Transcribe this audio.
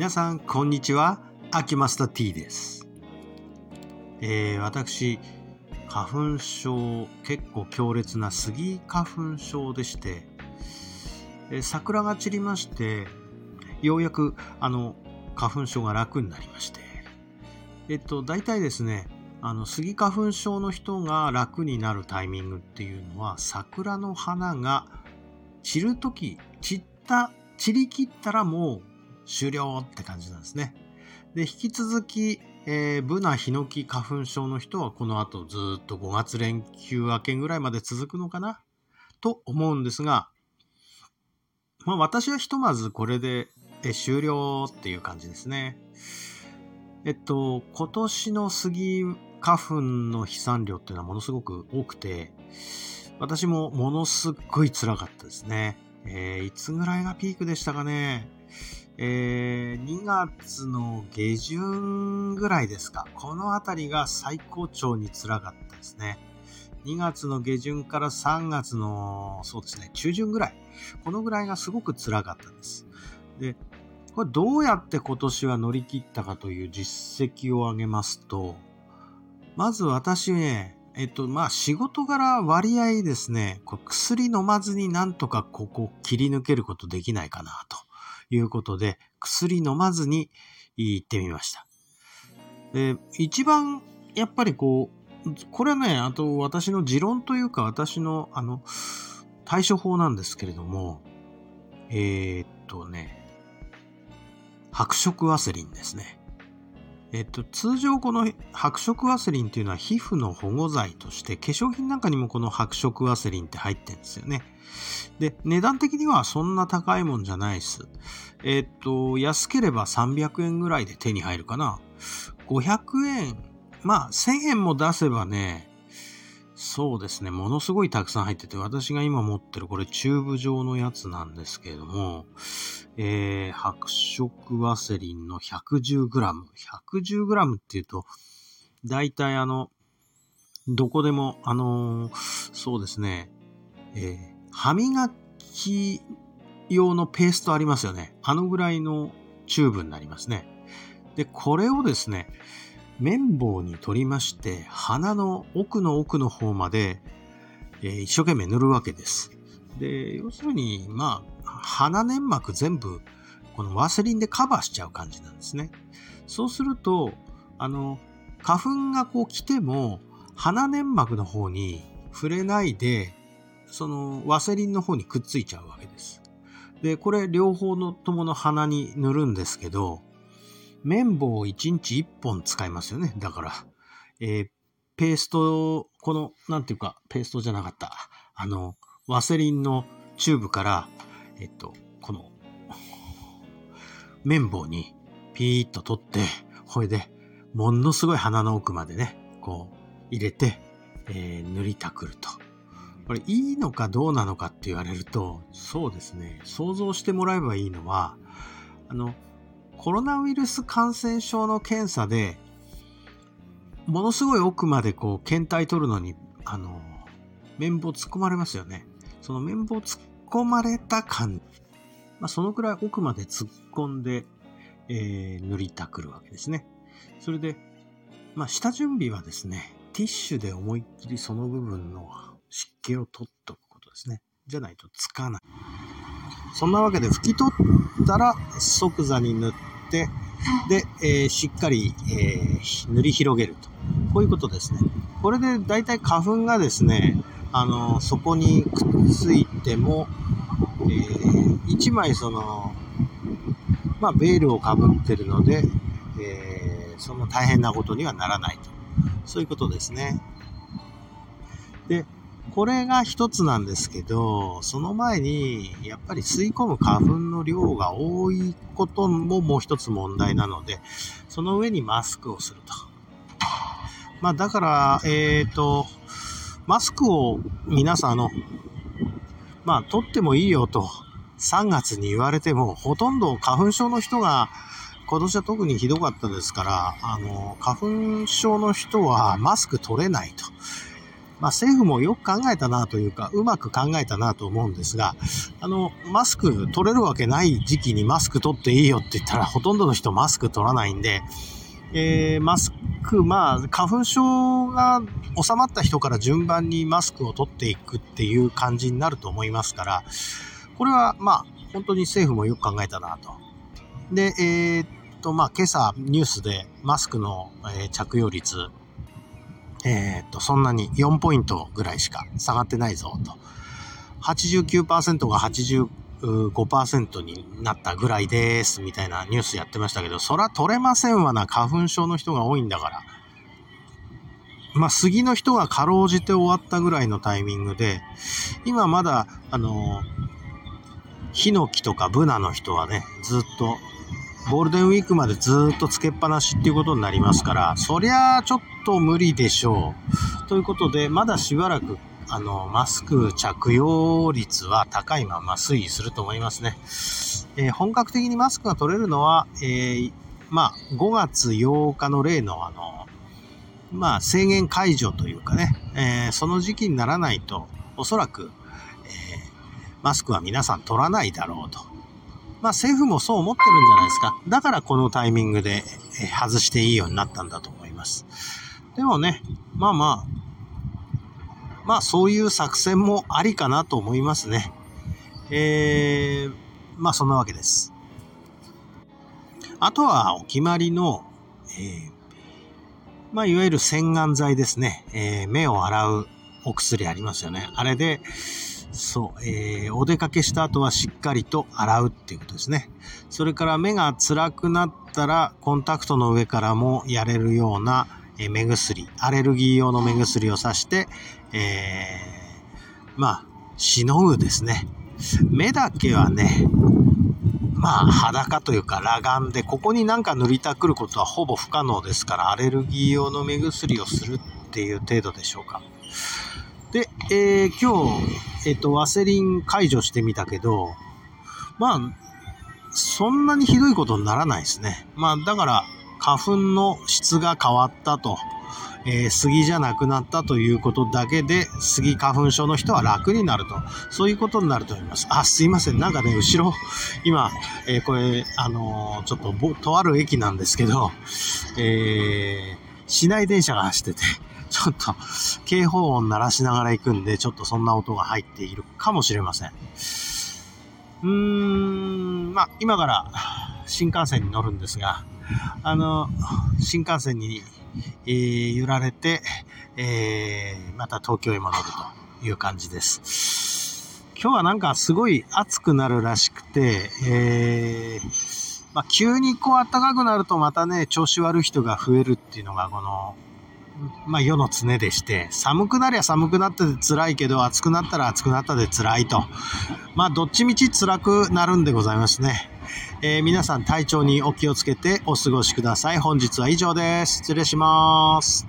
皆さんこんにちは。秋マスター T です、えー、私花粉症結構強烈なスギ花粉症でして、えー桜が散りましてようやくあの花粉症が楽になりまして。えっと大体ですねあのスギ花粉症の人が楽になるタイミングっていうのは桜の花が散るとき散った散り切ったらもう終了って感じなんですね。で引き続き、えーブナヒノキ花粉症の人はこの後ずっと5月連休明けぐらいまで続くのかな？と思うんですが、まあ、私はひとまずこれでえ終了っていう感じですね。えっと今年のスギ花粉の飛散量っていうのはものすごく多くて私もものすっごい辛かったですね。えーいつぐらいがピークでしたかね？えー2月の下旬ぐらいですか。このあたりが最高潮に辛かったですね。2月の下旬から3月の、そうですね、中旬ぐらい。このぐらいがすごく辛かったです。で、これどうやって今年は乗り切ったかという実績を挙げますと、まず私ね、えっと、まあ仕事柄割合ですね、こう薬飲まずになんとかここ切り抜けることできないかなということで、薬飲まずに行ってみました。で、一番やっぱりこう、これはね、あと私の持論というか私のあの、対処法なんですけれども、えーっとね、白色ワセリンですね。えっと、通常この白色ワセリンというのは皮膚の保護剤として化粧品なんかにもこの白色ワセリンって入ってるんですよね。で、値段的にはそんな高いもんじゃないです。えっと、安ければ300円ぐらいで手に入るかな。500円、まあ1000円も出せばね、そうですね、ものすごいたくさん入ってて、私が今持ってるこれチューブ状のやつなんですけれども、えー、白色ワセリンの 110g。110g っていうと、だいたいあの、どこでも、あのーそうですね、えー歯磨き用のペーストありますよね。あのぐらいのチューブになりますね。で、これをですね、綿棒に取りまして、鼻の奥の奥の方まで、えー一生懸命塗るわけです。で、要するに、まあ、鼻粘膜全部、このワセリンでカバーしちゃう感じなんですね。そうすると、あの、花粉がこう来ても、鼻粘膜の方に触れないで、そのワセリンの方にくっついちゃうわけです。で、これ両方のともの鼻に塗るんですけど、綿棒を1日1本使いますよね。だから、えーペースト、この、なんていうか、ペーストじゃなかった。あの、ワセリンのチューブから、えっと、この、綿棒にピーッと取って、ほいで、ものすごい鼻の奥までね、こう、入れて、えー塗りたくると。これ、いいのかどうなのかって言われると、そうですね、想像してもらえばいいのは、あの、コロナウイルス感染症の検査で、ものすごい奥までこう検体取るのに、あの、綿棒突っ込まれますよね。その綿棒突っ込まれた感、まあ、そのくらい奥まで突っ込んで、えー塗りたくるわけですね。それで、まあ、下準備はですね、ティッシュで思いっきりその部分の湿気を取っとくことですね。じゃないとつかない。そんなわけで拭き取ったら即座に塗って、で、えーしっかり、えー塗り広げると。こういうことですね。これで大体花粉がですね、あのそこにくっついても、え1枚その、まあ、ベールをかぶってるので、えーそんな大変なことにはならないと。そういうことですね。で、これが一つなんですけど、その前に、やっぱり吸い込む花粉の量が多いことももう一つ問題なので、その上にマスクをすると。まあだから、えっ、と、マスクを皆さんあの、まあ取ってもいいよと3月に言われても、ほとんど花粉症の人が今年は特にひどかったですから、あの、花粉症の人はマスク取れないと。まあ、政府もよく考えたなというか、うまく考えたなと思うんですが、あの、マスク取れるわけない時期にマスク取っていいよって言ったら、ほとんどの人マスク取らないんで、えー、マスク、まあ、花粉症が収まった人から順番にマスクを取っていくっていう感じになると思いますから、これは、まあ、本当に政府もよく考えたなと。で、えー、っと、まあ、今朝ニュースでマスクの、え、着用率、えー、っと、そんなに4ポイントぐらいしか下がってないぞと。89%が85%になったぐらいですみたいなニュースやってましたけど、そら取れませんわな、花粉症の人が多いんだから。まあ、杉の人がかろうじて終わったぐらいのタイミングで、今まだ、あの、ヒノキとかブナの人はね、ずっとゴールデンウィークまでずっとつけっぱなしっていうことになりますから、そりゃあちょっと無理でしょう。ということで、まだしばらく、あの、マスク着用率は高いまま推移すると思いますね。えー、本格的にマスクが取れるのは、えー、まあ、5月8日の例のあの、まあ、制限解除というかね、えー、その時期にならないと、おそらく、えマスクは皆さん取らないだろうと。まあ政府もそう思ってるんじゃないですか。だからこのタイミングで外していいようになったんだと思います。でもね、まあまあ、まあそういう作戦もありかなと思いますね。えー、まあそんなわけです。あとはお決まりの、えー、まあいわゆる洗顔剤ですね。えー、目を洗うお薬ありますよね。あれで、そう、えー、お出かけした後はしっかりと洗うっていうことですね。それから目が辛くなったら、コンタクトの上からもやれるような、え、目薬、アレルギー用の目薬をさして、えー、まあ、しのぐですね。目だけはね、まあ、裸というか裸眼で、ここになんか塗りたくることはほぼ不可能ですから、アレルギー用の目薬をするっていう程度でしょうか。で、えー、今日、えっ、ー、と、ワセリン解除してみたけど、まあ、そんなにひどいことにならないですね。まあ、だから、花粉の質が変わったと、えー、杉じゃなくなったということだけで、杉花粉症の人は楽になると、そういうことになると思います。あ、すいません。なんかね、後ろ、今、えー、これ、あのー、ちょっと、とある駅なんですけど、えー、市内電車が走ってて、ちょっと警報音鳴らしながら行くんで、ちょっとそんな音が入っているかもしれません。うーん、まあ、今から新幹線に乗るんですが、あの、新幹線に、えー、揺られて、えー、また東京へ戻るという感じです。今日はなんかすごい暑くなるらしくて、えー、まあ、急にこう暖かくなるとまたね、調子悪い人が増えるっていうのがこのまあ、世の常でして、寒くなりゃ寒くなってで辛いけど、暑くなったら暑くなったで辛いと。まあ、どっちみち辛くなるんでございますね。えー、皆さん体調にお気をつけてお過ごしください。本日は以上です。失礼します。